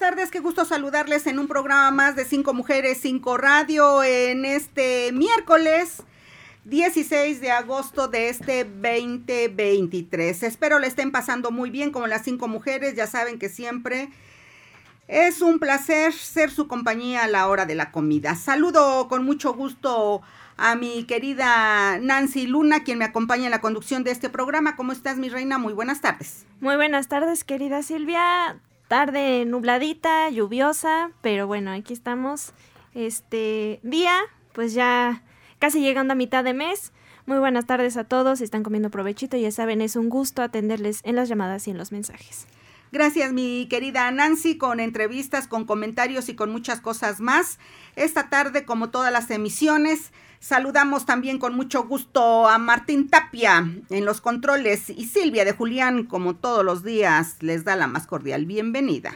Tardes. Qué gusto saludarles en un programa más de Cinco Mujeres, Cinco Radio en este miércoles 16 de agosto de este 2023. Espero le estén pasando muy bien como las cinco mujeres. Ya saben que siempre es un placer ser su compañía a la hora de la comida. Saludo con mucho gusto a mi querida Nancy Luna, quien me acompaña en la conducción de este programa. ¿Cómo estás, mi reina? Muy buenas tardes. Muy buenas tardes, querida Silvia. Tarde nubladita, lluviosa, pero bueno, aquí estamos. Este día, pues ya casi llegando a mitad de mes. Muy buenas tardes a todos, están comiendo provechito, ya saben, es un gusto atenderles en las llamadas y en los mensajes. Gracias, mi querida Nancy, con entrevistas, con comentarios y con muchas cosas más. Esta tarde, como todas las emisiones, saludamos también con mucho gusto a Martín Tapia en los controles y Silvia de Julián, como todos los días, les da la más cordial bienvenida.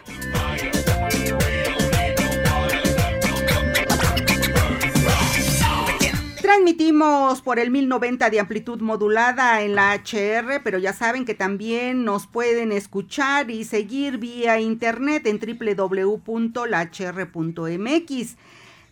Transmitimos por el 1090 de amplitud modulada en la HR, pero ya saben que también nos pueden escuchar y seguir vía internet en www.lahr.mx.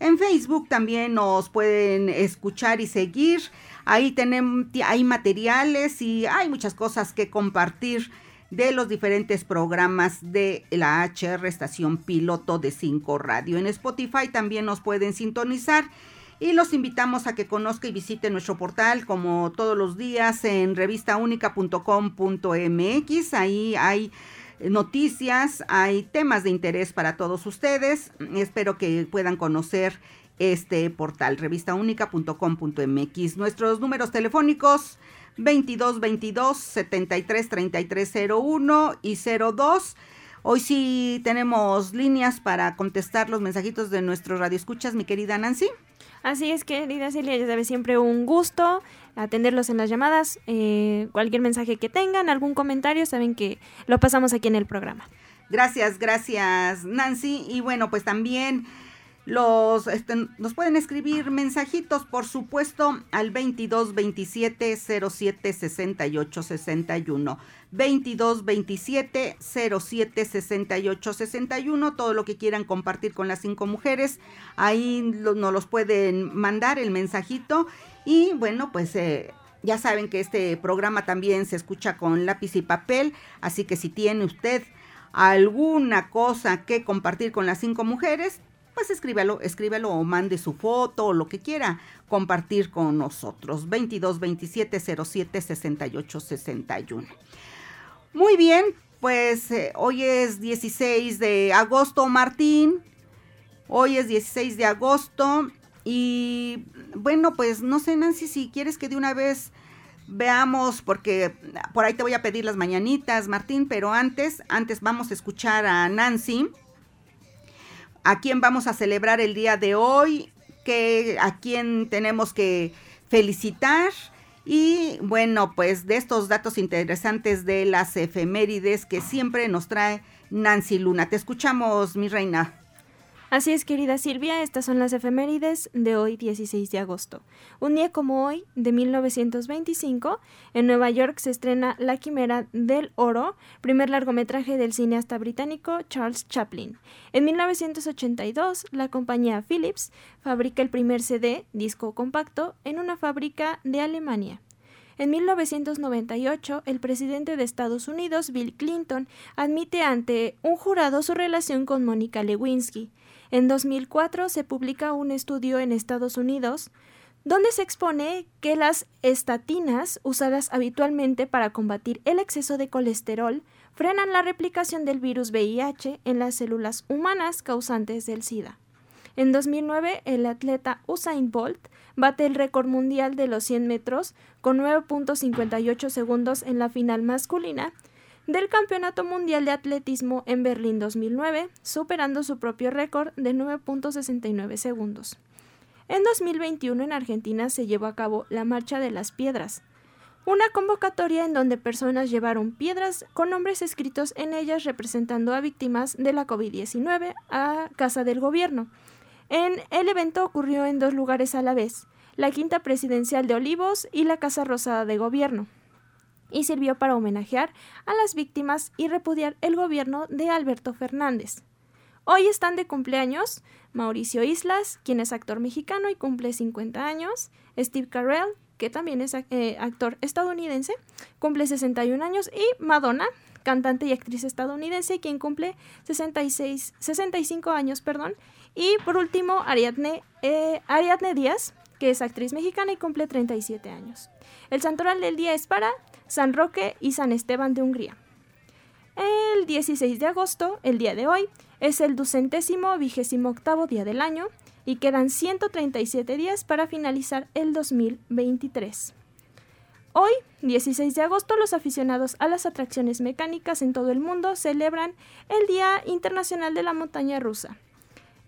En Facebook también nos pueden escuchar y seguir. Ahí tenemos, hay materiales y hay muchas cosas que compartir de los diferentes programas de la HR Estación Piloto de 5 Radio. En Spotify también nos pueden sintonizar y los invitamos a que conozca y visite nuestro portal como todos los días en revistaúnica.com.mx. Ahí hay noticias, hay temas de interés para todos ustedes. Espero que puedan conocer este portal revistaúnica.com.mx. Nuestros números telefónicos 22 22 73 33 01 y 02. Hoy sí tenemos líneas para contestar los mensajitos de nuestros radioescuchas, mi querida Nancy. Así es, querida Celia, ya sabes, siempre un gusto atenderlos en las llamadas. Eh, cualquier mensaje que tengan, algún comentario, saben que lo pasamos aquí en el programa. Gracias, gracias, Nancy. Y bueno, pues también los este, nos pueden escribir mensajitos, por supuesto, al 22 27 07 68 61. 22 27 07 68 61. Todo lo que quieran compartir con las cinco mujeres, ahí nos los pueden mandar el mensajito. Y bueno, pues eh, ya saben que este programa también se escucha con lápiz y papel, así que si tiene usted alguna cosa que compartir con las cinco mujeres, pues escríbelo, escríbelo o mande su foto o lo que quiera compartir con nosotros. 22 27 07 68 61. Muy bien, pues eh, hoy es 16 de agosto, Martín. Hoy es 16 de agosto y bueno, pues no sé, Nancy, si quieres que de una vez veamos, porque por ahí te voy a pedir las mañanitas, Martín, pero antes, antes vamos a escuchar a Nancy a quién vamos a celebrar el día de hoy, que, a quién tenemos que felicitar. Y bueno, pues de estos datos interesantes de las efemérides que siempre nos trae Nancy Luna. Te escuchamos, mi reina. Así es, querida Silvia, estas son las efemérides de hoy 16 de agosto. Un día como hoy, de 1925, en Nueva York se estrena La Quimera del Oro, primer largometraje del cineasta británico Charles Chaplin. En 1982, la compañía Philips fabrica el primer CD, disco compacto, en una fábrica de Alemania. En 1998, el presidente de Estados Unidos, Bill Clinton, admite ante un jurado su relación con Mónica Lewinsky. En 2004 se publica un estudio en Estados Unidos donde se expone que las estatinas usadas habitualmente para combatir el exceso de colesterol frenan la replicación del virus VIH en las células humanas causantes del SIDA. En 2009, el atleta Usain Bolt bate el récord mundial de los 100 metros con 9.58 segundos en la final masculina del Campeonato Mundial de Atletismo en Berlín 2009, superando su propio récord de 9.69 segundos. En 2021 en Argentina se llevó a cabo la Marcha de las Piedras, una convocatoria en donde personas llevaron piedras con nombres escritos en ellas representando a víctimas de la COVID-19 a casa del gobierno. El evento ocurrió en dos lugares a la vez, la Quinta Presidencial de Olivos y la Casa Rosada de Gobierno, y sirvió para homenajear a las víctimas y repudiar el gobierno de Alberto Fernández. Hoy están de cumpleaños Mauricio Islas, quien es actor mexicano y cumple 50 años, Steve Carell, que también es eh, actor estadounidense, cumple 61 años, y Madonna, cantante y actriz estadounidense, quien cumple 66, 65 años, perdón, y por último Ariadne, eh, Ariadne Díaz, que es actriz mexicana y cumple 37 años. El santoral del día es para San Roque y San Esteban de Hungría. El 16 de agosto, el día de hoy, es el ducentésimo vigésimo octavo día del año y quedan 137 días para finalizar el 2023. Hoy, 16 de agosto, los aficionados a las atracciones mecánicas en todo el mundo celebran el Día Internacional de la Montaña Rusa.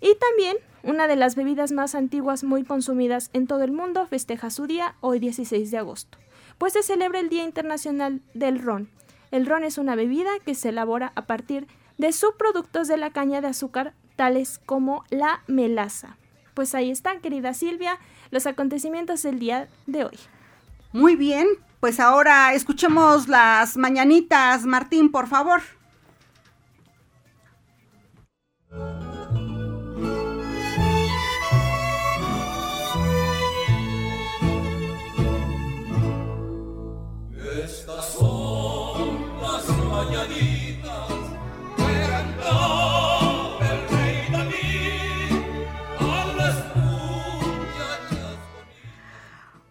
Y también una de las bebidas más antiguas muy consumidas en todo el mundo festeja su día hoy 16 de agosto, pues se celebra el Día Internacional del Ron. El ron es una bebida que se elabora a partir de subproductos de la caña de azúcar, tales como la melaza. Pues ahí están, querida Silvia, los acontecimientos del día de hoy. Muy bien, pues ahora escuchemos las mañanitas. Martín, por favor.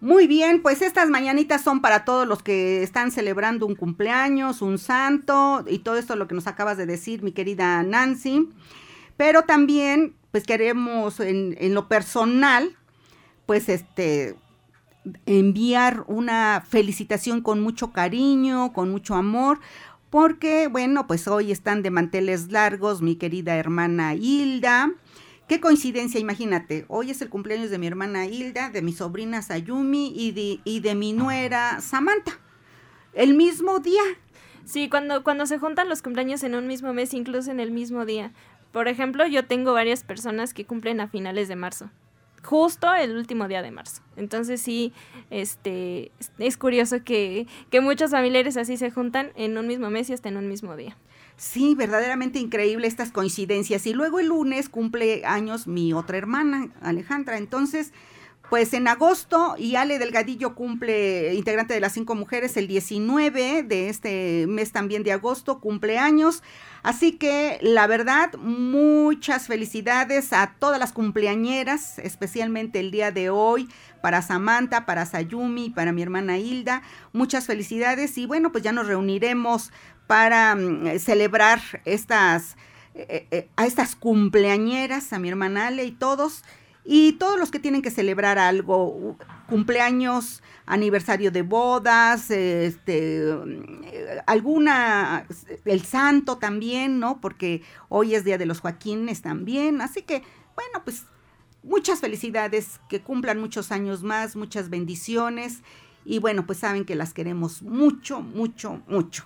Muy bien, pues estas mañanitas son para todos los que están celebrando un cumpleaños, un santo y todo esto lo que nos acabas de decir, mi querida Nancy. Pero también, pues queremos en lo personal, pues este, enviar una felicitación con mucho cariño, con mucho amor, porque, bueno, pues hoy están de manteles largos mi querida hermana Hilda, Qué coincidencia, imagínate. Hoy es el cumpleaños de mi hermana Hilda, de mi sobrina Sayumi y de, y de mi nuera Samantha. El mismo día. Sí, cuando, cuando se juntan los cumpleaños en un mismo mes, incluso en el mismo día. Por ejemplo, yo tengo varias personas que cumplen a finales de marzo. Justo el último día de marzo. Entonces sí, este, es curioso que, que muchos familiares así se juntan en un mismo mes y hasta en un mismo día. Sí, verdaderamente increíble estas coincidencias. Y luego el lunes cumple años mi otra hermana, Alejandra. Entonces, pues en agosto, y Ale Delgadillo cumple, integrante de las cinco mujeres, el 19 de este mes también de agosto, cumple años. Así que la verdad, muchas felicidades a todas las cumpleañeras, especialmente el día de hoy, para Samantha, para Sayumi, para mi hermana Hilda. Muchas felicidades y bueno, pues ya nos reuniremos para mm, celebrar estas, eh, eh, a estas cumpleañeras, a mi hermana Ale y todos, y todos los que tienen que celebrar algo, cumpleaños, aniversario de bodas, este, mm, alguna, el santo también, ¿no? Porque hoy es Día de los Joaquines también, así que, bueno, pues muchas felicidades, que cumplan muchos años más, muchas bendiciones, y bueno, pues saben que las queremos mucho, mucho, mucho.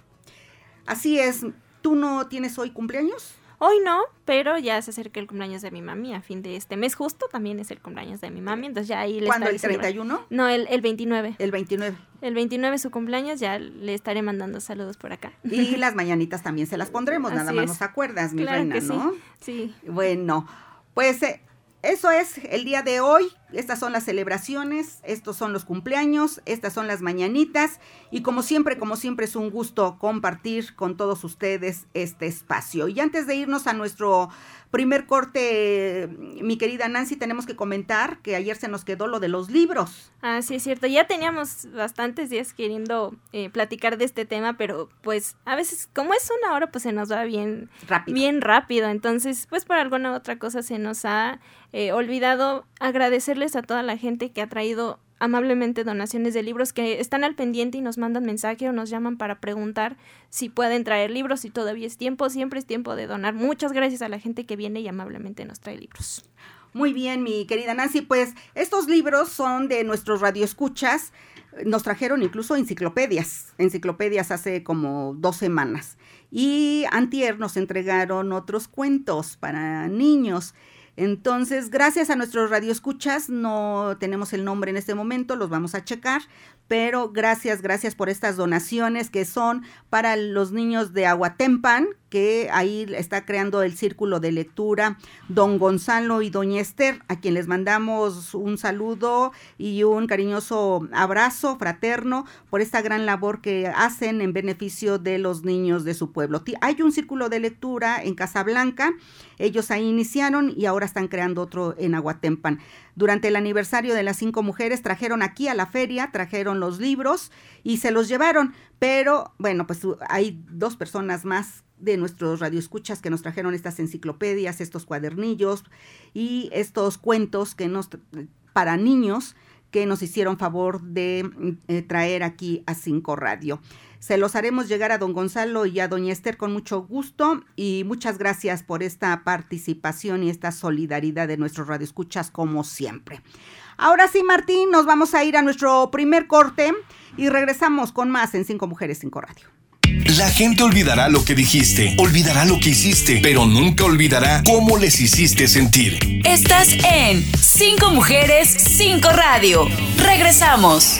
Así es, ¿tú no tienes hoy cumpleaños? Hoy no, pero ya se acerca el cumpleaños de mi mami a fin de este mes justo, también es el cumpleaños de mi mami, entonces ya ahí le ¿Cuándo, el 31? No, el, el 29. El 29. El 29 es su cumpleaños, ya le estaré mandando saludos por acá. Y las mañanitas también se las pondremos, nada más nos acuerdas, mi reina, ¿no? Sí. Bueno, pues eh, eso es el día de hoy. Estas son las celebraciones, estos son los cumpleaños, estas son las mañanitas y como siempre, como siempre es un gusto compartir con todos ustedes este espacio. Y antes de irnos a nuestro primer corte, mi querida Nancy, tenemos que comentar que ayer se nos quedó lo de los libros. Ah, sí, es cierto. Ya teníamos bastantes días queriendo eh, platicar de este tema, pero pues a veces, como es una hora, pues se nos va bien rápido. Bien rápido. Entonces, pues por alguna otra cosa se nos ha eh, olvidado a toda la gente que ha traído amablemente donaciones de libros que están al pendiente y nos mandan mensaje o nos llaman para preguntar si pueden traer libros, si todavía es tiempo, siempre es tiempo de donar. Muchas gracias a la gente que viene y amablemente nos trae libros. Muy bien, mi querida Nancy, pues estos libros son de nuestros radioescuchas. Nos trajeron incluso enciclopedias, enciclopedias hace como dos semanas. Y antier nos entregaron otros cuentos para niños. Entonces, gracias a nuestros radioescuchas, no tenemos el nombre en este momento, los vamos a checar, pero gracias, gracias por estas donaciones que son para los niños de Aguatempan, que ahí está creando el círculo de lectura don Gonzalo y doña Esther, a quien les mandamos un saludo y un cariñoso abrazo fraterno por esta gran labor que hacen en beneficio de los niños de su pueblo. Hay un círculo de lectura en Casablanca, ellos ahí iniciaron y ahora están creando otro en Aguatempan. Durante el aniversario de las cinco mujeres trajeron aquí a la feria, trajeron los libros y se los llevaron, pero bueno, pues hay dos personas más de nuestros radioescuchas que nos trajeron estas enciclopedias, estos cuadernillos y estos cuentos que nos para niños que nos hicieron favor de eh, traer aquí a Cinco Radio. Se los haremos llegar a don Gonzalo y a doña Esther con mucho gusto y muchas gracias por esta participación y esta solidaridad de nuestros radioescuchas como siempre. Ahora sí, Martín, nos vamos a ir a nuestro primer corte y regresamos con más en Cinco Mujeres, Cinco Radio. La gente olvidará lo que dijiste, olvidará lo que hiciste, pero nunca olvidará cómo les hiciste sentir. Estás en Cinco Mujeres, Cinco Radio. Regresamos.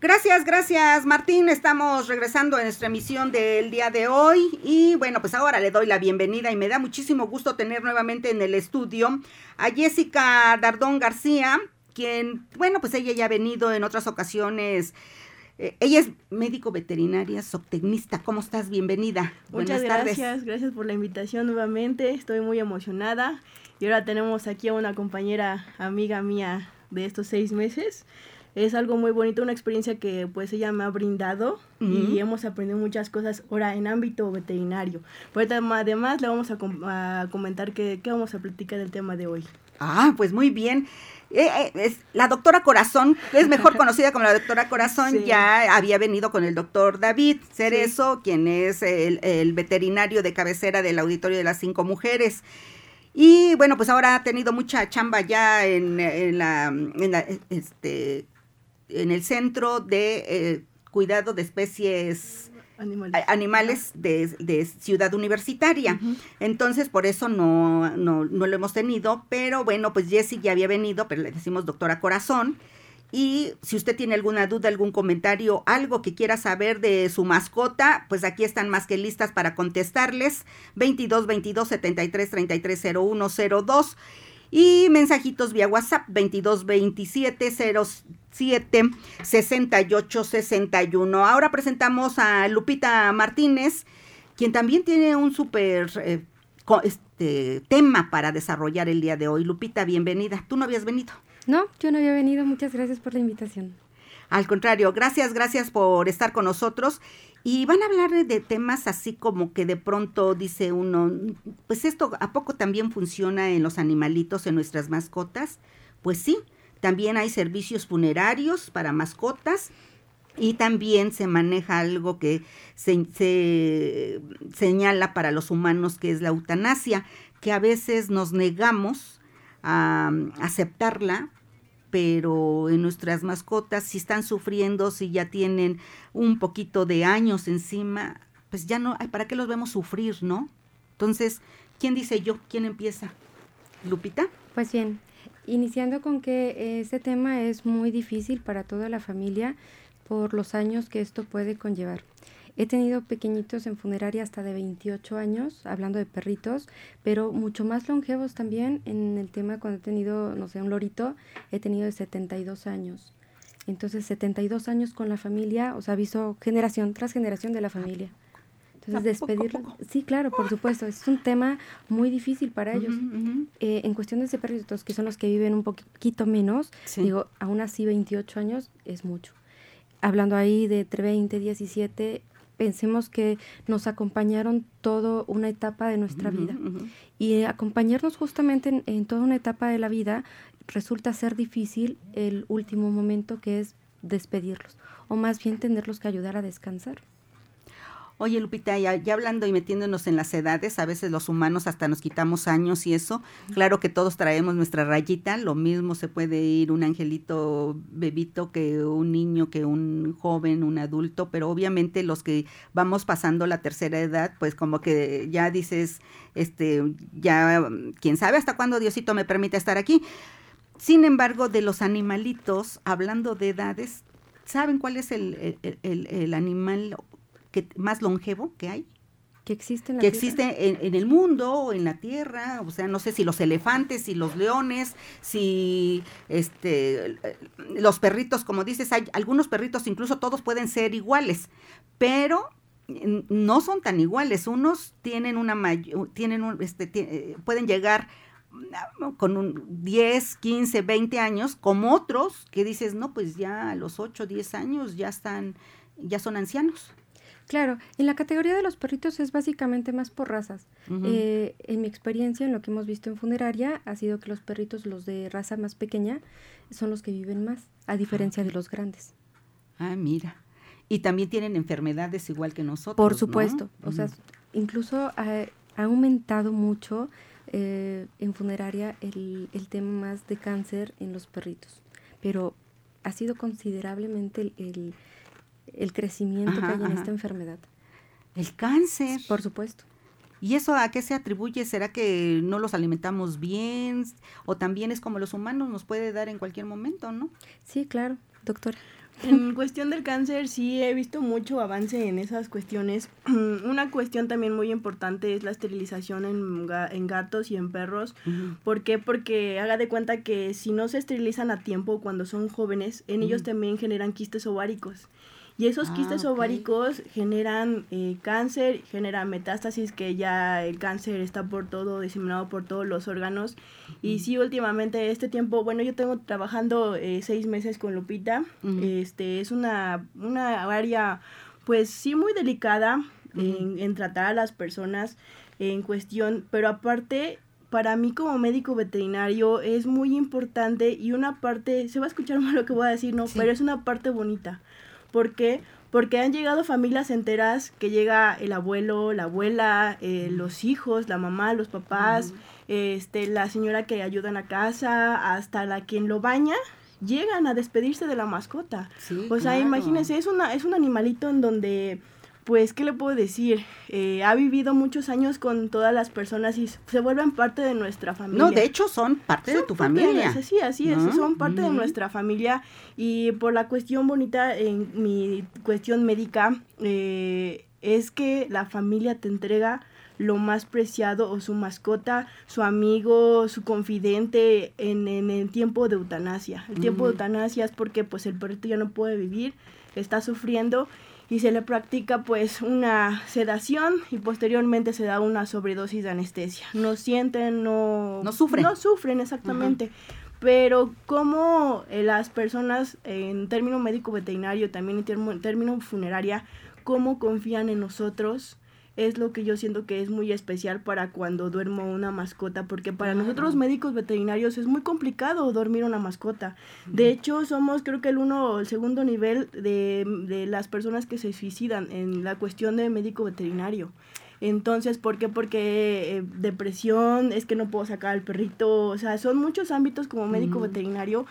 Gracias, gracias Martín. Estamos regresando a nuestra emisión del día de hoy y bueno, pues ahora le doy la bienvenida y me da muchísimo gusto tener nuevamente en el estudio a Jessica Dardón García, quien, bueno, pues ella ya ha venido en otras ocasiones. Eh, ella es médico veterinaria, zootecnista. ¿Cómo estás? Bienvenida. Muchas Buenas tardes. gracias, gracias por la invitación nuevamente. Estoy muy emocionada. Y ahora tenemos aquí a una compañera amiga mía de estos seis meses. Es algo muy bonito, una experiencia que pues ella me ha brindado y hemos aprendido muchas cosas ahora en ámbito veterinario. Pero además le vamos a, com- a comentar que, que vamos a platicar del tema de hoy. Ah, pues muy bien. Eh, eh, es la doctora Corazón, que es mejor conocida como la doctora Corazón, Sí. ya había venido con el doctor David Cerezo, quien es el, el veterinario de cabecera del Auditorio de las Cinco Mujeres. Y bueno, pues ahora ha tenido mucha chamba ya en, en la, en la, este, en el centro de eh, cuidado de especies Animales. de, de ciudad universitaria. Entonces, por eso no, no, no lo hemos tenido. Pero bueno, pues Jessie ya había venido, pero le decimos doctora Corazón. Y si usted tiene alguna duda, algún comentario, algo que quiera saber de su mascota, pues aquí están más que listas para contestarles. 22 22 73 33 01 02. Y mensajitos vía WhatsApp 22 27 07 68 61. Ahora presentamos a Lupita Martínez, quien también tiene un súper eh, este, tema para desarrollar el día de hoy. Lupita, bienvenida. ¿Tú no habías venido? No, yo no había venido. Muchas gracias por la invitación. Al contrario, gracias, gracias por estar con nosotros. Y van a hablar de temas así como que de pronto dice uno, pues esto a poco también funciona en los animalitos, en nuestras mascotas. Pues sí, también hay servicios funerarios para mascotas y también se maneja algo que se, se señala para los humanos que es la eutanasia, que a veces nos negamos a aceptarla pero en nuestras mascotas, si están sufriendo, si ya tienen un poquito de años encima, pues ya no, ¿para qué los vemos sufrir, no? Entonces, ¿quién dice yo? ¿Quién empieza? ¿Lupita? Pues bien, iniciando con que eh, este tema es muy difícil para toda la familia por los años que esto puede conllevar. He tenido pequeñitos en funeraria hasta de 28 años, hablando de perritos, pero mucho más longevos también en el tema cuando he tenido, no sé, un lorito, he tenido de 72 años. Entonces, 72 años con la familia, o sea, visto generación tras generación de la familia. Entonces, despedirlos. Sí, claro, por supuesto. Es un tema muy difícil para ellos. Eh, en cuestiones de perritos, que son los que viven un poquito menos, digo, aún así 28 años es mucho. Hablando ahí de entre 20, 17, pensemos que nos acompañaron toda una etapa de nuestra vida. Y acompañarnos justamente en, toda una etapa de la vida resulta ser difícil el último momento que es despedirlos, o más bien tenerlos que ayudar a descansar. Oye, Lupita, ya, hablando y metiéndonos en las edades, a veces los humanos hasta nos quitamos años y eso. Claro que todos traemos nuestra rayita, lo mismo se puede ir un angelito bebito que un niño, que un joven, un adulto, pero obviamente los que vamos pasando la tercera edad, pues como que ya dices, este, ya, quién sabe hasta cuándo Diosito me permite estar aquí. Sin embargo, de los animalitos, hablando de edades, ¿saben cuál es el, el, el animal que, más longevo que hay. Que existe en que existe en, el mundo o en la tierra, o sea, no sé si los elefantes, si los leones, si este los perritos, como dices, hay algunos perritos, incluso todos pueden ser iguales, pero no son tan iguales. Unos tienen una tienen un, este, eh, pueden llegar con un 10, 15, 20 años, como otros que dices, no, pues ya a los 8, 10 años ya están, ya son ancianos. Claro, en la categoría de los perritos es básicamente más por razas. Eh, en mi experiencia, en lo que hemos visto en funeraria, ha sido que los perritos, los de raza más pequeña, son los que viven más, a diferencia de los grandes. Ah, mira. Y también tienen enfermedades igual que nosotros. Por supuesto. O sea, incluso ha, aumentado mucho eh, en funeraria el, el, tema más de cáncer en los perritos. Pero ha sido considerablemente el el crecimiento que hay en esta enfermedad. El cáncer. Por supuesto. ¿Y eso a qué se atribuye? ¿Será que no los alimentamos bien? ¿O también es como los humanos nos puede dar en cualquier momento, no? Sí, claro, doctora. En cuestión del cáncer, sí he visto mucho avance en esas cuestiones. Una cuestión también muy importante es la esterilización en, en gatos y en perros. ¿Por qué? Porque haga de cuenta que si no se esterilizan a tiempo cuando son jóvenes, en ellos también generan quistes ováricos. Y esos ah, quistes ováricos generan eh, cáncer, generan metástasis, que ya el cáncer está por todo, diseminado por todos los órganos. Y sí, últimamente, este tiempo, bueno, yo tengo trabajando eh, seis meses con Lupita. Este es una, una área, pues sí, muy delicada en, en tratar a las personas en cuestión, pero aparte para mí como médico veterinario es muy importante y una parte, se va a escuchar mal lo que voy a decir, no, pero es una parte bonita. ¿Por qué? Porque han llegado familias enteras que llega el abuelo, la abuela, eh, los hijos, la mamá, los papás, este, la señora que ayuda en la casa, hasta la quien lo baña, llegan a despedirse de la mascota. o sea, imagínense, es, una, es un animalito en donde pues, ¿qué le puedo decir? Eh, ha vivido muchos años con todas las personas y se vuelven parte de nuestra familia. No, de hecho son parte de tu familia. sí, así es, son parte de nuestra familia y por la cuestión bonita en mi cuestión médica eh, es que la familia te entrega lo más preciado o su mascota, su amigo, su confidente en, en el tiempo de eutanasia. El tiempo de eutanasia es porque pues el perrito ya no puede vivir, está sufriendo y se le practica pues una sedación y posteriormente se da una sobredosis de anestesia. No sienten, no... No sufren. No sufren, exactamente. Pero como eh, las personas en término médico veterinario, también en término funeraria, cómo confían en nosotros, es lo que yo siento que es muy especial para cuando duermo una mascota, porque para nosotros médicos veterinarios es muy complicado dormir una mascota. De hecho, somos creo que el uno o el segundo nivel de, de las personas que se suicidan en la cuestión de médico veterinario. Entonces, ¿por qué? Porque eh, depresión, es que no puedo sacar al perrito, o sea, son muchos ámbitos como médico veterinario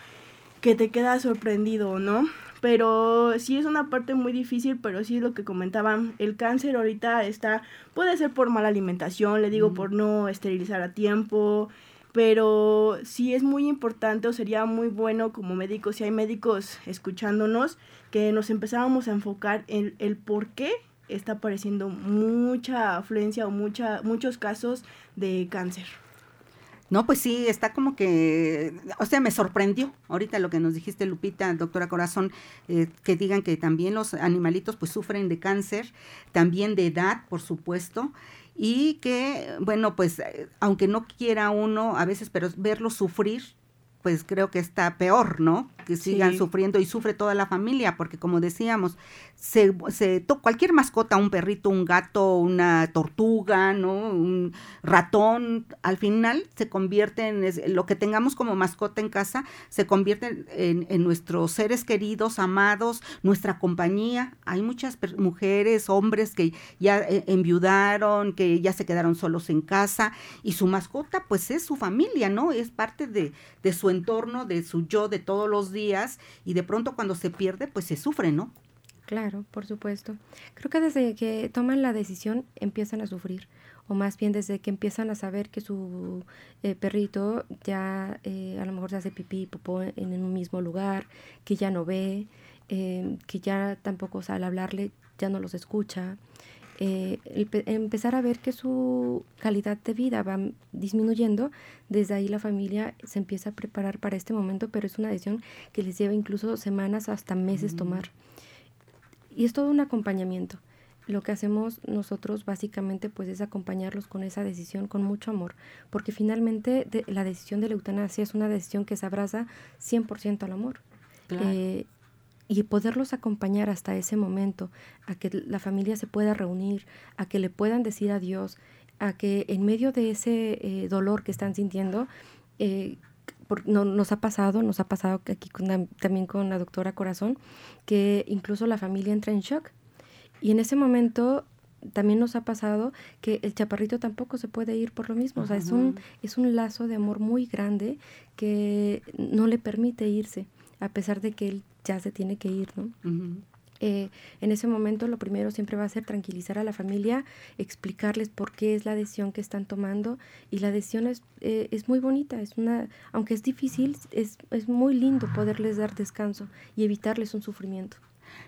que te queda sorprendido, ¿no? Pero sí es una parte muy difícil, pero sí es lo que comentaban, el cáncer ahorita está, puede ser por mala alimentación, le digo, por no esterilizar a tiempo, pero sí es muy importante o sería muy bueno como médicos, si hay médicos escuchándonos, que nos empezábamos a enfocar en el por qué está apareciendo mucha afluencia o mucha, muchos casos de cáncer. No, pues sí, está como que, o sea, me sorprendió ahorita lo que nos dijiste, Lupita, doctora Corazón, eh, que digan que también los animalitos pues sufren de cáncer, también de edad, por supuesto, y que, bueno, pues eh, aunque no quiera uno a veces, pero verlos sufrir, pues creo que está peor, ¿no? Que sigan sufriendo y sufre toda la familia, porque como decíamos, se, se cualquier mascota, un perrito, un gato, una tortuga, ¿no? Un ratón, al final se convierte en lo que tengamos como mascota en casa, se convierte en, en nuestros seres queridos, amados, nuestra compañía. Hay muchas mujeres, hombres que ya eh, enviudaron, que ya se quedaron solos en casa y su mascota pues es su familia, ¿no? Es parte de, de su entorno, de su yo de todos los días y de pronto cuando se pierde pues se sufre, ¿no? Claro, por supuesto. Creo que desde que toman la decisión empiezan a sufrir, o más bien desde que empiezan a saber que su eh, perrito ya eh, a lo mejor se hace pipí y popó en, un mismo lugar, que ya no ve, eh, que ya tampoco sale a hablarle, ya no los escucha. Empezar a ver que su calidad de vida va disminuyendo, desde ahí la familia se empieza a preparar para este momento, pero es una decisión que les lleva incluso semanas hasta meses tomar. Y es todo un acompañamiento. Lo que hacemos nosotros básicamente pues es acompañarlos con esa decisión con mucho amor, porque finalmente la decisión de la eutanasia es una decisión que se abraza 100% al amor. Eh, y poderlos acompañar hasta ese momento, a que la familia se pueda reunir, a que le puedan decir adiós, a que en medio de ese eh, dolor que están sintiendo, eh, no, nos ha pasado, nos ha pasado aquí también con la doctora Corazón, que incluso la familia entra en shock. Y en ese momento también nos ha pasado que el chaparrito tampoco se puede ir por lo mismo. O sea, es un, es un lazo de amor muy grande que no le permite irse, a pesar de que él ya se tiene que ir, ¿no? Eh, en ese momento lo primero siempre va a ser tranquilizar a la familia, explicarles por qué es la decisión que están tomando y la decisión es, eh, es muy bonita, es una, aunque es difícil, es, es muy lindo poderles dar descanso y evitarles un sufrimiento.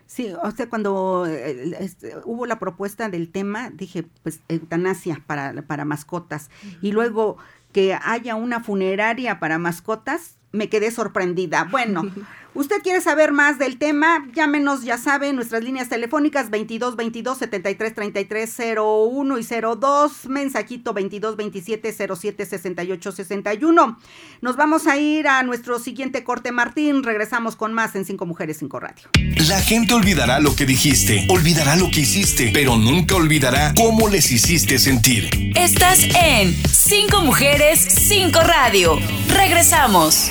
Sí, o sea, cuando eh, este, hubo la propuesta del tema, dije, pues eutanasia para, para mascotas. Y luego que haya una funeraria para mascotas, me quedé sorprendida. Bueno, usted quiere saber más del tema, llámenos, ya sabe, nuestras líneas telefónicas 22 22 73 33 01 y 02, mensajito 22 27 07 68 61. Nos vamos a ir a nuestro siguiente corte, Martín. Regresamos con más en Cinco Mujeres, Cinco Radio. La gente olvidará lo que dijiste, olvidará lo que hiciste, pero nunca olvidará cómo les hiciste sentir. Estás en Cinco Mujeres, Cinco Radio. Regresamos.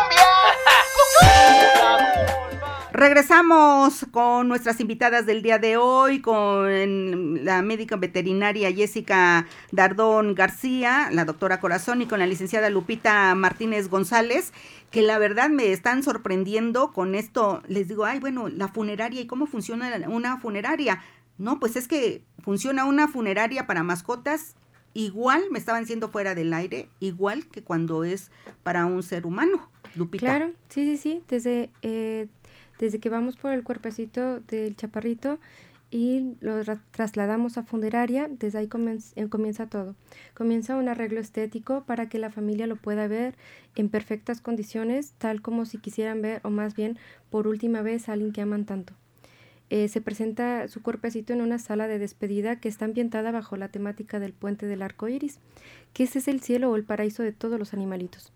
Regresamos con nuestras invitadas del día de hoy, con la médica veterinaria Jessica Dardón García, la doctora Corazón y con la licenciada Lupita Martínez González que la verdad me están sorprendiendo con esto. Les digo, ay, bueno, la funeraria y cómo funciona una funeraria. No, pues es que funciona una funeraria para mascotas igual, me estaban diciendo fuera del aire, igual que cuando es para un ser humano. Lupita. Claro, sí, sí, sí. Desde, eh, desde que vamos por el cuerpecito del chaparrito, y lo trasladamos a funeraria, desde ahí eh, comienza, todo. Comienza un arreglo estético para que la familia lo pueda ver en perfectas condiciones, tal como si quisieran ver, o más bien por última vez, a alguien que aman tanto. Eh, se presenta su cuerpecito en una sala de despedida que está ambientada bajo la temática del puente del arco iris, que ese es el cielo o el paraíso de todos los animalitos.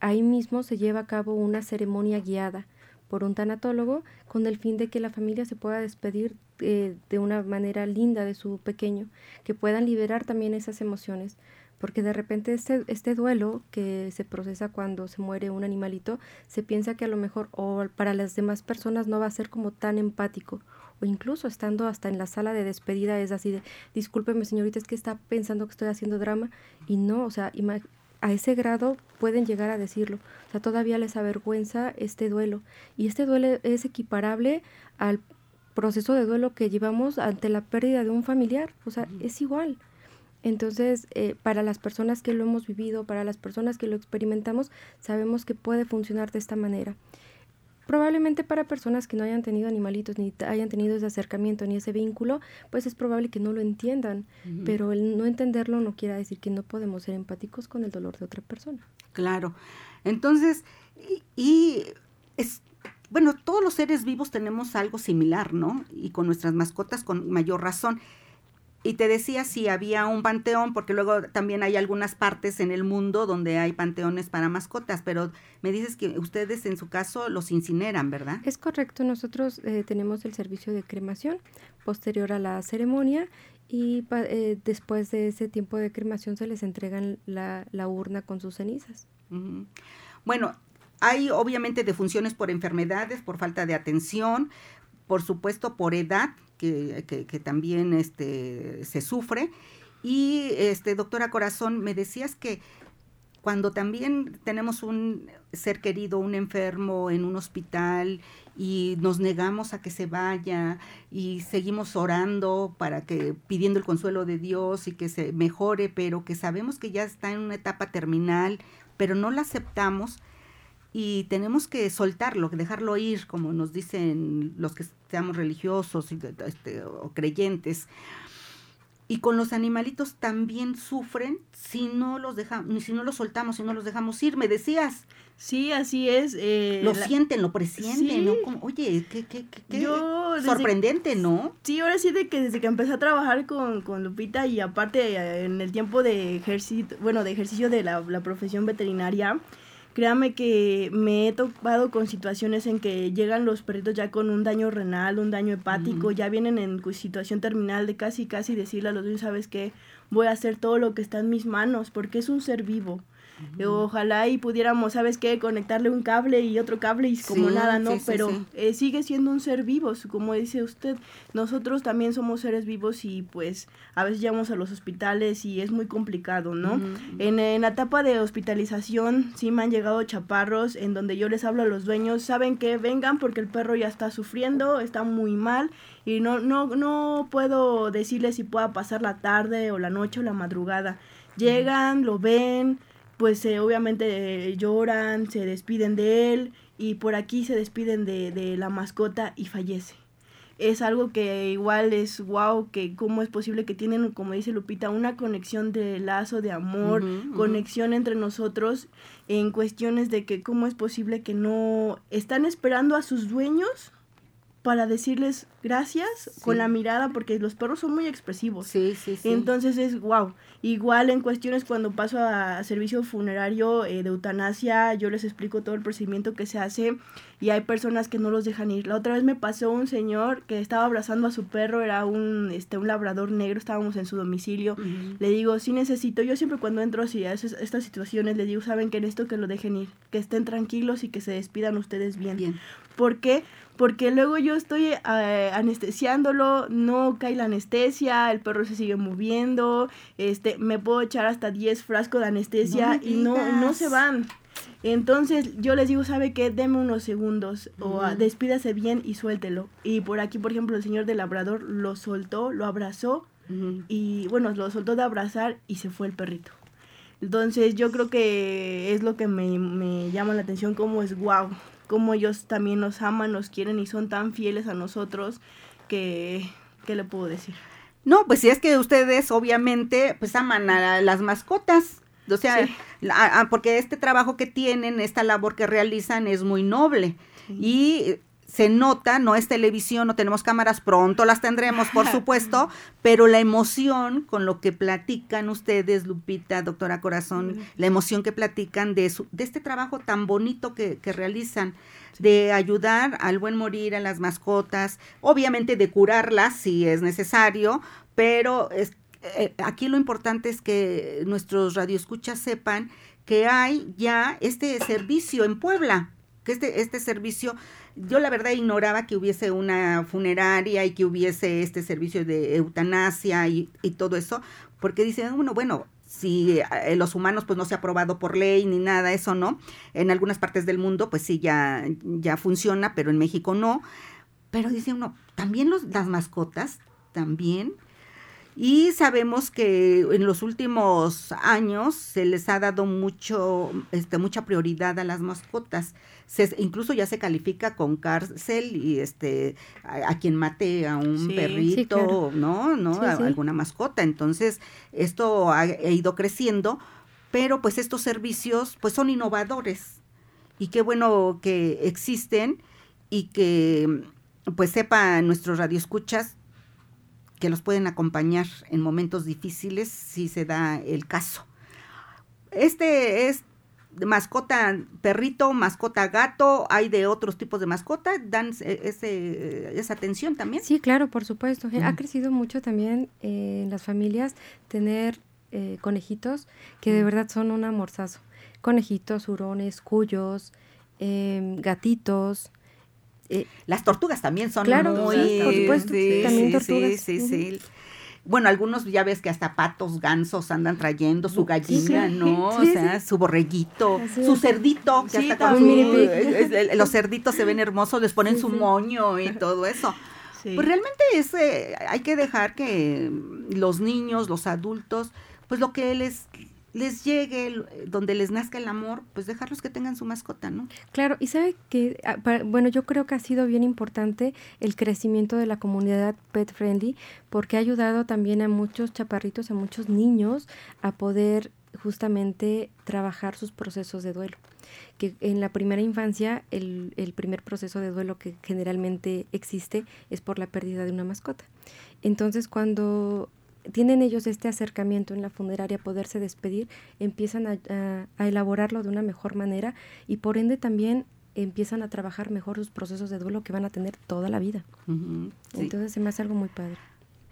Ahí mismo se lleva a cabo una ceremonia guiada por un tanatólogo con el fin de que la familia se pueda despedir eh, de una manera linda de su pequeño, que puedan liberar también esas emociones, porque de repente este, este duelo que se procesa cuando se muere un animalito, se piensa que a lo mejor o para las demás personas no va a ser como tan empático, o incluso estando hasta en la sala de despedida es así de, discúlpeme señorita, es que está pensando que estoy haciendo drama, y no, o sea, a ese grado pueden llegar a decirlo. O sea, todavía les avergüenza este duelo. Y este duelo es equiparable al proceso de duelo que llevamos ante la pérdida de un familiar, o sea, es igual. Entonces, eh, para las personas que lo hemos vivido, para las personas que lo experimentamos, sabemos que puede funcionar de esta manera. Probablemente para personas que no hayan tenido animalitos, ni hayan tenido ese acercamiento, ni ese vínculo, pues es probable que no lo entiendan. Pero el no entenderlo no quiere decir que no podemos ser empáticos con el dolor de otra persona. Claro. Entonces, y, y es, bueno, todos los seres vivos tenemos algo similar, ¿no? Y con nuestras mascotas con mayor razón. Y te decía si había un panteón, porque luego también hay algunas partes en el mundo donde hay panteones para mascotas, pero me dices que ustedes en su caso los incineran, ¿verdad? Es correcto, nosotros eh, tenemos el servicio de cremación posterior a la ceremonia y eh, después de ese tiempo de cremación se les entregan la, la urna con sus cenizas. Bueno, hay obviamente defunciones por enfermedades, por falta de atención, por supuesto por edad, que, también este, se sufre. Y, este, doctora Corazón, me decías que cuando también tenemos un ser querido, un enfermo en un hospital y nos negamos a que se vaya y seguimos orando para que pidiendo el consuelo de Dios y que se mejore, pero que sabemos que ya está en una etapa terminal, pero no la aceptamos, y tenemos que soltarlo, dejarlo ir, como nos dicen los que seamos religiosos este, o creyentes. Y con los animalitos también sufren si no los dejamos, si no los soltamos, si no los dejamos ir, me decías. Sí, así es. Eh, lo sienten, lo presienten, ¿no? oye, qué, qué, qué, sorprendente, ¿no? Sí, ahora sí de que desde que empecé a trabajar con, con Lupita y aparte eh, en el tiempo de ejercicio, bueno, de ejercicio de la, la profesión veterinaria, Créame que me he topado con situaciones en que llegan los perritos ya con un daño renal, un daño hepático, ya vienen en situación terminal de casi, casi decirle a los niños, ¿sabes qué? Voy a hacer todo lo que está en mis manos, porque es un ser vivo. Ojalá y pudiéramos, ¿sabes qué? Conectarle un cable y otro cable y como nada, ¿no? Pero eh, sigue siendo un ser vivo, como dice usted. Nosotros también somos seres vivos y pues a veces llegamos a los hospitales y es muy complicado, ¿no? en, en, la etapa de hospitalización sí me han llegado chaparros en donde yo les hablo a los dueños, saben que vengan porque el perro ya está sufriendo, está muy mal y no, no, no puedo decirles si pueda pasar la tarde o la noche o la madrugada. Llegan, lo ven, pues eh, obviamente lloran, se despiden de él y por aquí se despiden de, de, la mascota y fallece. Es algo que igual es wow, que cómo es posible que tienen, como dice Lupita, una conexión de lazo, de amor, conexión entre nosotros en cuestiones de que cómo es posible que no están esperando a sus dueños para decirles gracias con la mirada, porque los perros son muy expresivos. Sí, sí, sí. Entonces es wow. Igual en cuestiones cuando paso a, servicio funerario eh, de eutanasia, yo les explico todo el procedimiento que se hace y hay personas que no los dejan ir. La otra vez me pasó un señor que estaba abrazando a su perro, era un, este, un labrador negro, estábamos en su domicilio. Le digo, sí necesito, yo siempre cuando entro así a estas situaciones, le digo, saben que en esto que lo dejen ir, que estén tranquilos y que se despidan ustedes bien. bien. ¿Por qué? porque luego yo estoy eh, anestesiándolo, no cae la anestesia, el perro se sigue moviendo, este, me puedo echar hasta 10 frascos de anestesia y no, no se van. Entonces yo les digo, ¿sabe qué? Deme unos segundos o ah, despídase bien y suéltelo. Y por aquí, por ejemplo, el señor del labrador lo soltó, lo abrazó y bueno, lo soltó de abrazar y se fue el perrito. Entonces yo creo que es lo que me, me llama la atención, como es wow como ellos también nos aman, nos quieren y son tan fieles a nosotros que, ¿qué le puedo decir? No, pues si es que ustedes obviamente pues aman a las mascotas, o sea, porque este trabajo que tienen, esta labor que realizan es muy noble. Y se nota, no es televisión, no tenemos cámaras, pronto las tendremos, por supuesto, pero la emoción con lo que platican ustedes, Lupita, doctora Corazón, la emoción que platican de, su, de este trabajo tan bonito que, que realizan, de ayudar al buen morir, a las mascotas, obviamente de curarlas si es necesario, pero es, eh, aquí lo importante es que nuestros radioescuchas sepan que hay ya este servicio en Puebla, que este, este servicio yo la verdad ignoraba que hubiese una funeraria y que hubiese este servicio de eutanasia y, todo eso, porque dicen, bueno, bueno, si eh, los humanos pues no se ha aprobado por ley ni nada, eso no. En algunas partes del mundo pues sí ya, ya funciona, pero en México no. Pero dice uno, también los, las mascotas, también. Y sabemos que en los últimos años se les ha dado mucho, este, mucha prioridad a las mascotas. Se, incluso ya se califica con cárcel y este a, quien mate a un perrito, ¿no? ¿no? alguna mascota. Entonces, esto ha, ha ido creciendo, pero pues estos servicios pues son innovadores. Y qué bueno que existen y que pues sepa nuestros radioescuchas que los pueden acompañar en momentos difíciles si se da el caso. Este es mascota perrito, mascota gato, hay de otros tipos de mascota, dan ese, esa atención también. Sí, claro, por supuesto. Ha crecido mucho también eh, en las familias tener eh, conejitos que de verdad son un amorzazo. Conejitos, hurones, cuyos, em, gatitos, eh, las tortugas también son muy... por supuesto, también tortugas. Sí, sí, Bueno, algunos ya ves que hasta patos, gansos andan trayendo su gallina, ¿no? o sea, su borreguito, su cerdito, que hasta los cerditos se ven hermosos, les ponen su moño y todo eso. Pues realmente es, eh, hay que dejar que los niños, los adultos, pues lo que les les llegue, donde les nazca el amor, pues dejarlos que tengan su mascota, ¿no? Claro, y sabe que, ah, bueno, yo creo que ha sido bien importante el crecimiento de la comunidad pet friendly, porque ha ayudado también a muchos chaparritos, a muchos niños a poder justamente trabajar sus procesos de duelo. Que en la primera infancia el, el primer proceso de duelo que generalmente existe es por la pérdida de una mascota. Entonces, cuando tienen ellos este acercamiento en la funeraria, poderse despedir, empiezan a, elaborarlo de una mejor manera y por ende también empiezan a trabajar mejor sus procesos de duelo que van a tener toda la vida. Entonces se me hace algo muy padre.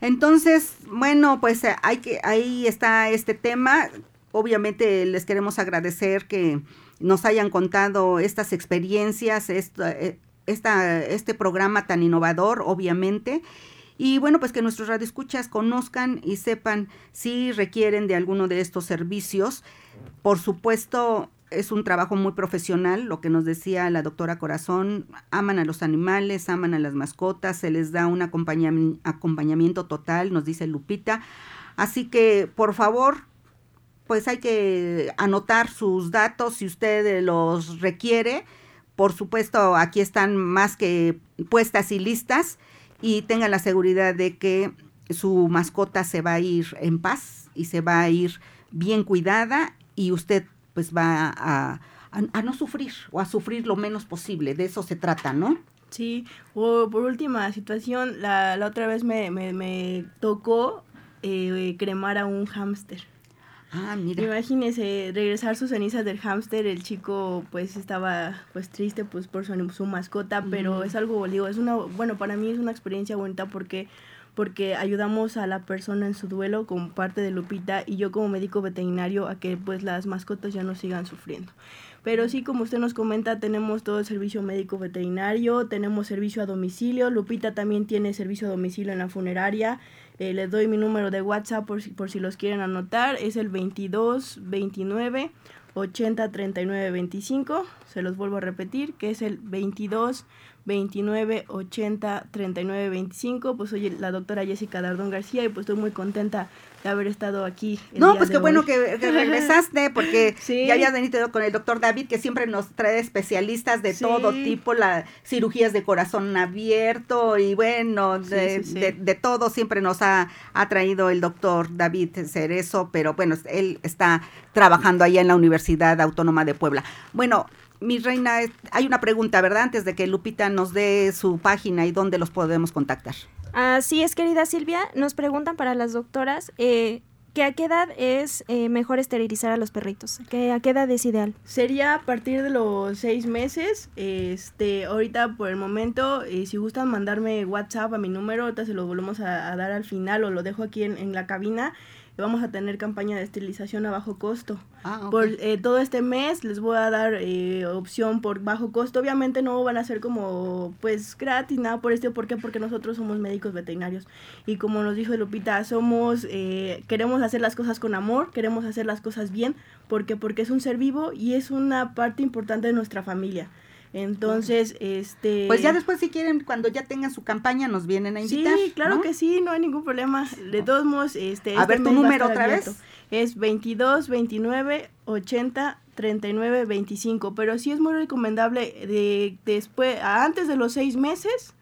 Entonces, bueno, pues eh, hay que, ahí está este tema. Obviamente les queremos agradecer que nos hayan contado estas experiencias, eh, esta, este programa tan innovador, obviamente. Y bueno, pues que nuestros radioescuchas conozcan y sepan si requieren de alguno de estos servicios. Por supuesto, es un trabajo muy profesional, lo que nos decía la doctora Corazón, aman a los animales, aman a las mascotas, se les da un acompañamiento total, nos dice Lupita. Así que, por favor, pues hay que anotar sus datos si usted los requiere. Por supuesto, aquí están más que puestas y listas y tenga la seguridad de que su mascota se va a ir en paz y se va a ir bien cuidada y usted pues va a, a, no sufrir o a sufrir lo menos posible. De eso se trata, ¿no? Sí, o por última situación, la, la otra vez me, me, me tocó eh, cremar a un hámster. Ah, mira. Imagínese regresar sus cenizas del hámster, el chico pues estaba pues triste pues por su, su mascota, pero es algo, digo, es una, bueno, para mí es una experiencia bonita porque porque ayudamos a la persona en su duelo como parte de Lupita y yo como médico veterinario a que pues las mascotas ya no sigan sufriendo. Pero sí, como usted nos comenta, tenemos todo el servicio médico veterinario, tenemos servicio a domicilio, Lupita también tiene servicio a domicilio en la funeraria. Eh, les doy mi número de WhatsApp por si, por si los quieren anotar. Es el 22 29 80 39 25. Se los vuelvo a repetir, que es el 22 29 80 39 25. Pues soy la doctora Jessica Dardón García y pues estoy muy contenta de haber estado aquí. no, pues qué bueno que, regresaste porque ya habías venido con el doctor David que siempre nos trae especialistas de todo tipo, las cirugías de corazón abierto y bueno, de, de, todo siempre nos ha, ha traído el doctor David Cerezo, pero bueno, él está trabajando allá en la Universidad Autónoma de Puebla. Bueno, mi reina, hay una pregunta, ¿verdad? Antes de que Lupita nos dé su página y dónde los podemos contactar. Así es, querida Silvia. Nos preguntan para las doctoras eh, que a qué edad es eh, mejor esterilizar a los perritos. ¿Que ¿A qué edad es ideal? Sería a partir de los seis meses. Este, ahorita por el momento, eh, si gustan mandarme WhatsApp a mi número, ahorita se lo volvemos a, dar al final o lo dejo aquí en, en la cabina vamos a tener campaña de esterilización a bajo costo. Ah, por eh, todo este mes les voy a dar eh, opción por bajo costo. Obviamente no van a ser como pues gratis, nada por esto. ¿Por qué? Porque nosotros somos médicos veterinarios. Y como nos dijo Lupita, somos, eh, queremos hacer las cosas con amor, queremos hacer las cosas bien. porque Porque es un ser vivo y es una parte importante de nuestra familia. Entonces, este... Pues ya después si quieren, cuando ya tengan su campaña, nos vienen a invitar. Sí, claro ¿no? que sí, no hay ningún problema. De todos modos, este... A este ver, tu número otra abierto. vez. Es 22, 29, 80, 39, 25. Pero sí es muy recomendable de después, antes de los seis meses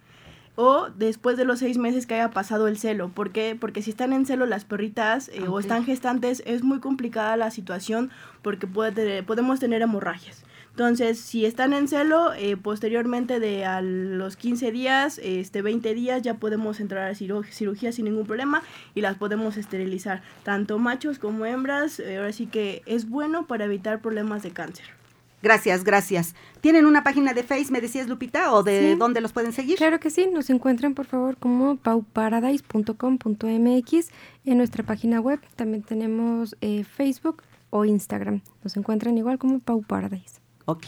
o después de los seis meses que haya pasado el celo. ¿Por qué? Porque si están en celo las perritas eh, o están gestantes, es muy complicada la situación porque puede tener- podemos tener hemorragias. Entonces, si están en celo, eh, posteriormente de a los 15 días, este 20 días, ya podemos entrar a ciru- cirugía sin ningún problema y las podemos esterilizar, tanto machos como hembras. eh, ahora sí que es bueno para evitar problemas de cáncer. Gracias, gracias. ¿Tienen una página de Face, me decías Lupita, o de Sí. dónde los pueden seguir? Claro que sí, nos encuentran por favor como pauparadise.com.mx en nuestra página web. También tenemos eh, Facebook o Instagram. Nos encuentran igual como Pau Paradise. Ok.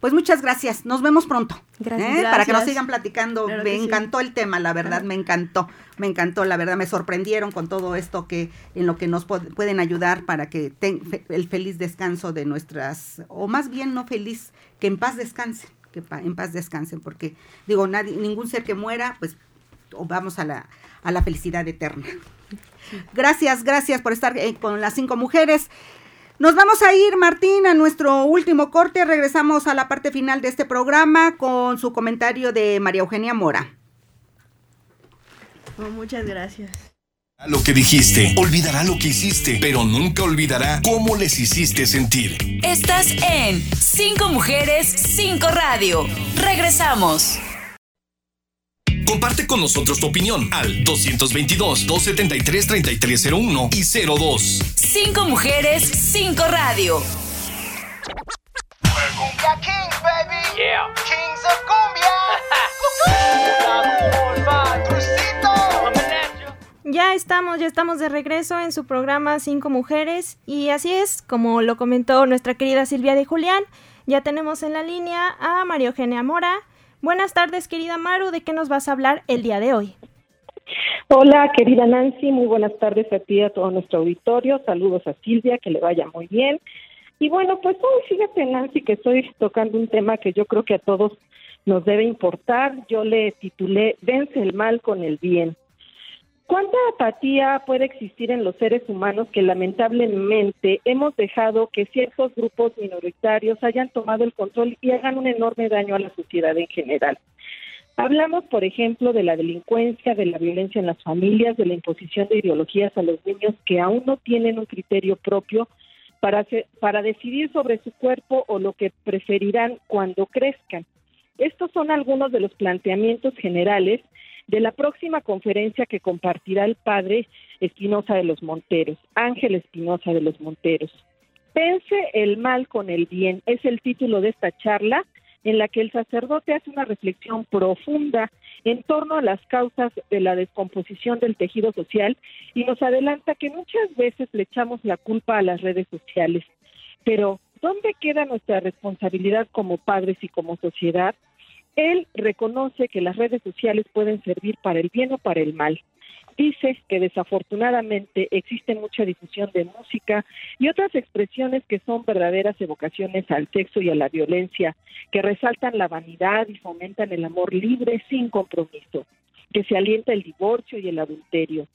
Pues muchas gracias. Nos vemos pronto. Gracias. ¿eh? Para que nos sigan platicando. Claro me sí. encantó el tema, la verdad, Claro. me encantó. Me encantó, la verdad, me sorprendieron con todo esto que en lo que nos pueden ayudar para que ten- fe- el feliz descanso de nuestras, o más bien no feliz, que en paz descansen, que pa- en paz descansen, porque digo, nadie, ningún ser que muera, pues vamos a la, a la felicidad eterna. Gracias, gracias por estar eh, con las cinco mujeres. Nos vamos a ir, Martín, a nuestro último corte. Regresamos a la parte final de este programa con su comentario de María Eugenia Mora. Oh, muchas gracias. Lo que dijiste, olvidará lo que hiciste, pero nunca olvidará cómo les hiciste sentir. Estás en Cinco Mujeres, Cinco Radio. Regresamos. Comparte con nosotros tu opinión al 222-273-3301 y 02. Cinco Mujeres, Cinco Radio. Cumbia Kings, baby. Yeah. Kings of Cumbia. La Crucito. Ya estamos, ya estamos de regreso en su programa Cinco Mujeres y así es, como lo comentó nuestra querida Silvia de Julián, ya tenemos en la línea a María Eugenia Mora. Buenas tardes, querida Maru, ¿de qué nos vas a hablar el día de hoy? Hola, querida Nancy, muy buenas tardes a ti y a todo nuestro auditorio. Saludos a Silvia, que le vaya muy bien. Y bueno, pues hoy fíjate, Nancy, que estoy tocando un tema que yo creo que a todos nos debe importar. Yo le titulé Vence el mal con el bien. ¿Cuánta apatía puede existir en los seres humanos que lamentablemente hemos dejado que ciertos grupos minoritarios hayan tomado el control y hagan un enorme daño a la sociedad en general? Hablamos, por ejemplo, de la delincuencia, de la violencia en las familias, de la imposición de ideologías a los niños que aún no tienen un criterio propio para, hacer- para decidir sobre su cuerpo o lo que preferirán cuando crezcan. Estos son algunos de los planteamientos generales de la próxima conferencia que compartirá el padre Espinosa de los Monteros, Ángel Espinosa de los Monteros. Pense el mal con el bien es el título de esta charla en la que el sacerdote hace una reflexión profunda en torno a las causas de la descomposición del tejido social y nos adelanta que muchas veces le echamos la culpa a las redes sociales. Pero, ¿dónde queda nuestra responsabilidad como padres y como sociedad? Él reconoce que las redes sociales pueden servir para el bien o para el mal. Dice que desafortunadamente existe mucha difusión de música y otras expresiones que son verdaderas evocaciones al sexo y a la violencia, que resaltan la vanidad y fomentan el amor libre sin compromiso, que se alienta el divorcio y el adulterio.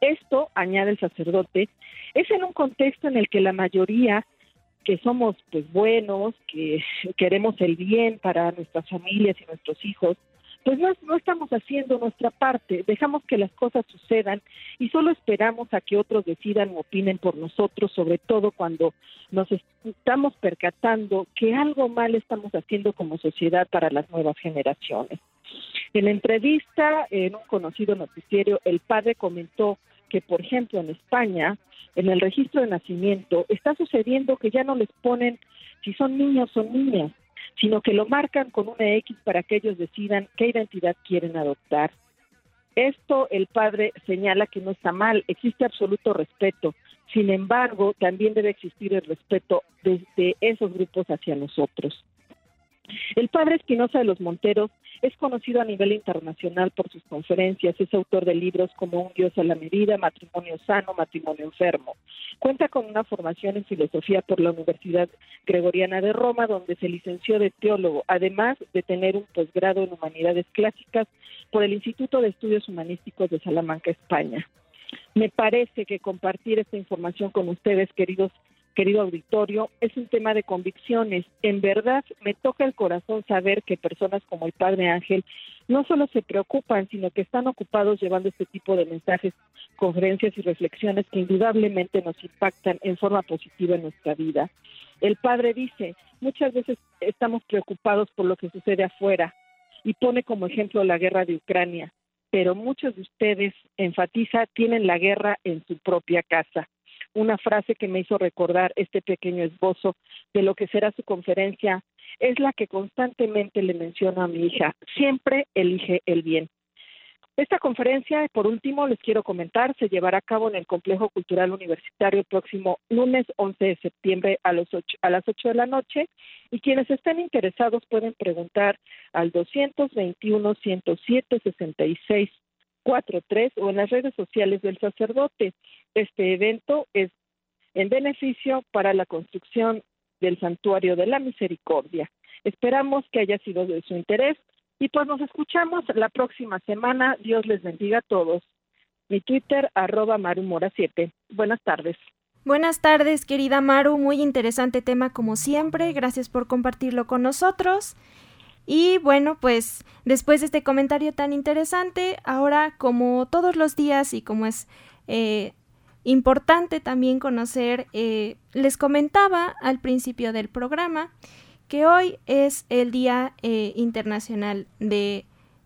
Esto, añade el sacerdote, es en un contexto en el que la mayoría que somos pues buenos, que queremos el bien para nuestras familias y nuestros hijos, pues no, no estamos haciendo nuestra parte, dejamos que las cosas sucedan y solo esperamos a que otros decidan o opinen por nosotros, sobre todo cuando nos estamos percatando que algo mal estamos haciendo como sociedad para las nuevas generaciones. En la entrevista en un conocido noticiero, el padre comentó que, por ejemplo, en España, en el registro de nacimiento, está sucediendo que ya no les ponen si son niños o niñas, sino que lo marcan con una X para que ellos decidan qué identidad quieren adoptar. Esto el padre señala que no está mal, existe absoluto respeto. Sin embargo, también debe existir el respeto desde esos grupos hacia nosotros. El padre Espinosa de los Monteros es conocido a nivel internacional por sus conferencias, es autor de libros como Un Dios a la medida, Matrimonio sano, Matrimonio enfermo. Cuenta con una formación en filosofía por la Universidad Gregoriana de Roma, donde se licenció de teólogo, además de tener un posgrado en humanidades clásicas por el Instituto de Estudios Humanísticos de Salamanca, España. Me parece que compartir esta información con ustedes, queridos querido auditorio, es un tema de convicciones. En verdad, me toca el corazón saber que personas como el Padre Ángel no solo se preocupan, sino que están ocupados llevando este tipo de mensajes, conferencias y reflexiones que indudablemente nos impactan en forma positiva en nuestra vida. El Padre dice, muchas veces estamos preocupados por lo que sucede afuera y pone como ejemplo la guerra de Ucrania, pero muchos de ustedes, enfatiza, tienen la guerra en su propia casa una frase que me hizo recordar este pequeño esbozo de lo que será su conferencia, es la que constantemente le menciono a mi hija, siempre elige el bien. Esta conferencia, por último, les quiero comentar, se llevará a cabo en el Complejo Cultural Universitario el próximo lunes 11 de septiembre a, los a las 8 de la noche y quienes estén interesados pueden preguntar al 221 107 66 tres o en las redes sociales del sacerdote. Este evento es en beneficio para la construcción del Santuario de la Misericordia. Esperamos que haya sido de su interés y pues nos escuchamos la próxima semana. Dios les bendiga a todos. Mi Twitter, arroba marumora7. Buenas tardes. Buenas tardes, querida Maru. Muy interesante tema como siempre. Gracias por compartirlo con nosotros. Y bueno, pues después de este comentario tan interesante, ahora como todos los días y como es eh, importante también conocer, eh, les comentaba al principio del programa que hoy es el Día eh, Internacional de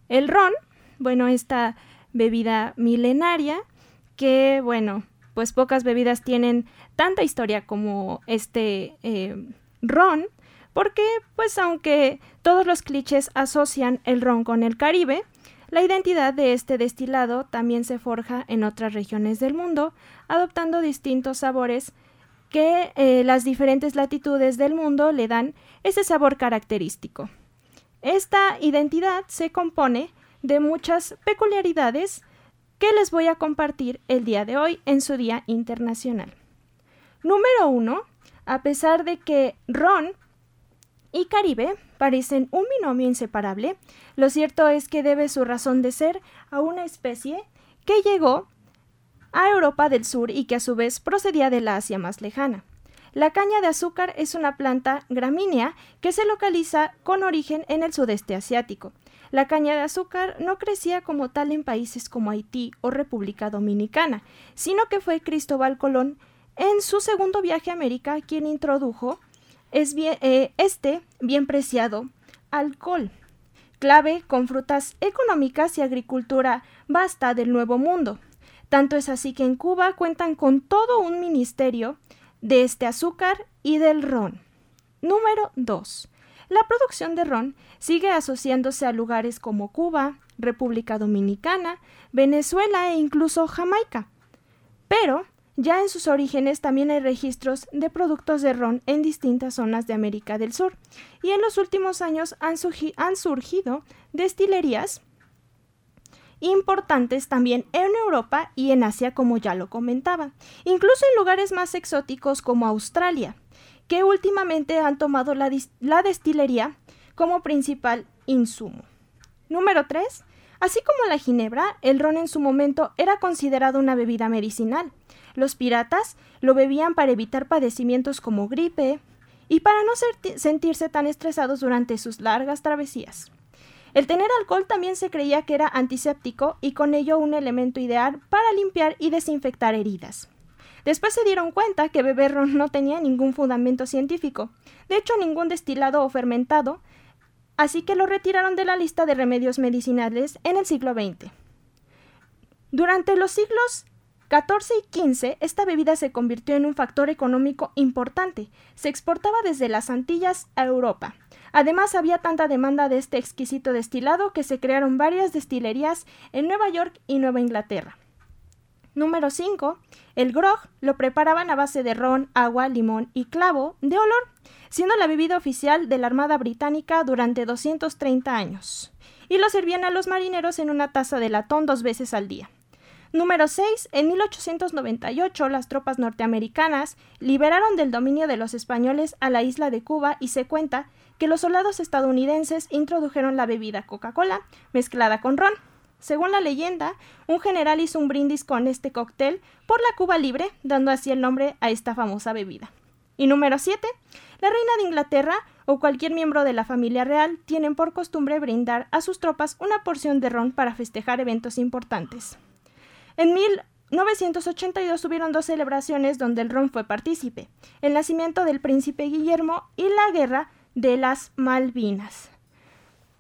el Ron, bueno, esta bebida milenaria que, bueno, pues pocas bebidas tienen tanta historia como este ron, porque pues aunque todos los clichés asocian el ron con el Caribe, la identidad de este destilado también se forja en otras regiones del mundo, adoptando distintos sabores que eh, las diferentes latitudes del mundo le dan ese sabor característico. Esta identidad se compone de muchas peculiaridades que les voy a compartir el día de hoy en su Día Internacional. Número uno, a pesar de que ron y Caribe parecen un binomio inseparable, lo cierto es que debe su razón de ser a una especie que llegó a Europa del Sur y que a su vez procedía de la Asia más lejana. La caña de azúcar es una planta gramínea que se localiza con origen en el sudeste asiático. La caña de azúcar no crecía como tal en países como Haití o República Dominicana, sino que fue Cristóbal Colón en su segundo viaje a América quien introdujo es eh, este bien preciado alcohol, clave con frutas económicas y agricultura vasta del Nuevo Mundo. Tanto es así que en Cuba cuentan con todo un ministerio de este azúcar y del ron. Número 2. La producción de ron sigue asociándose a lugares como Cuba, República Dominicana, Venezuela e incluso Jamaica. Pero ya en sus orígenes también hay registros de productos de ron en distintas zonas de América del Sur y en los últimos años han, surgido destilerías importantes también en Europa y en Asia como ya lo comentaba, incluso en lugares más exóticos como Australia, que últimamente han tomado la, la destilería como principal insumo. Número 3. Así como la ginebra, el ron en su momento era considerado una bebida medicinal, los piratas lo bebían para evitar padecimientos como gripe y para no sentirse tan estresados durante sus largas travesías. El tener alcohol también se creía que era antiséptico y con ello un elemento ideal para limpiar y desinfectar heridas. Después se dieron cuenta que beber ron no tenía ningún fundamento científico, de hecho ningún destilado o fermentado, así que lo retiraron de la lista de remedios medicinales en el siglo XX. Durante los siglos 14 y 15, esta bebida se convirtió en un factor económico importante. Se exportaba desde las Antillas a Europa. Además, había tanta demanda de este exquisito destilado que se crearon varias destilerías en Nueva York y Nueva Inglaterra. Número 5. El grog lo preparaban a base de ron, agua, limón y clavo de olor, siendo la bebida oficial de la Armada Británica durante 230 años. Y lo servían a los marineros en una taza de latón dos veces al día. Número 6. En 1898 las tropas norteamericanas liberaron del dominio de los españoles a la isla de Cuba y se cuenta que los soldados estadounidenses introdujeron la bebida Coca-Cola mezclada con ron. Según la leyenda, un general hizo un brindis con este cóctel por la Cuba libre, dando así el nombre a esta famosa bebida. Y número 7. La reina de Inglaterra o cualquier miembro de la familia real tienen por costumbre brindar a sus tropas una porción de ron para festejar eventos importantes. En 1982 hubieron dos celebraciones donde el ron fue partícipe, el nacimiento del príncipe Guillermo y la guerra de las Malvinas.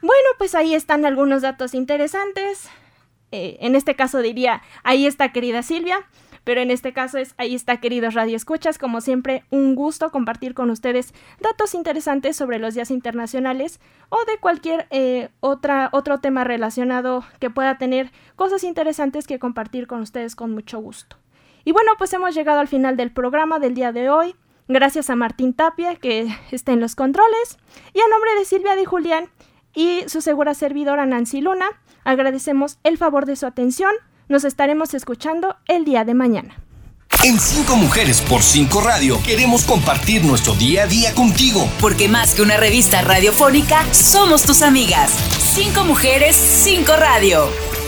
Bueno, pues ahí están algunos datos interesantes. Eh, en este caso diría, ahí está querida Silvia, pero en este caso es, ahí está queridos Radio Escuchas, como siempre, un gusto compartir con ustedes datos interesantes sobre los días internacionales o de cualquier eh, otra, otro tema relacionado que pueda tener cosas interesantes que compartir con ustedes con mucho gusto. Y bueno, pues hemos llegado al final del programa del día de hoy. Gracias a Martín Tapia, que está en los controles, y a nombre de Silvia de Julián, y su segura servidora Nancy Luna. Agradecemos el favor de su atención. Nos estaremos escuchando el día de mañana. En 5 Mujeres por 5 Radio queremos compartir nuestro día a día contigo. Porque más que una revista radiofónica, somos tus amigas. 5 Mujeres, 5 Radio.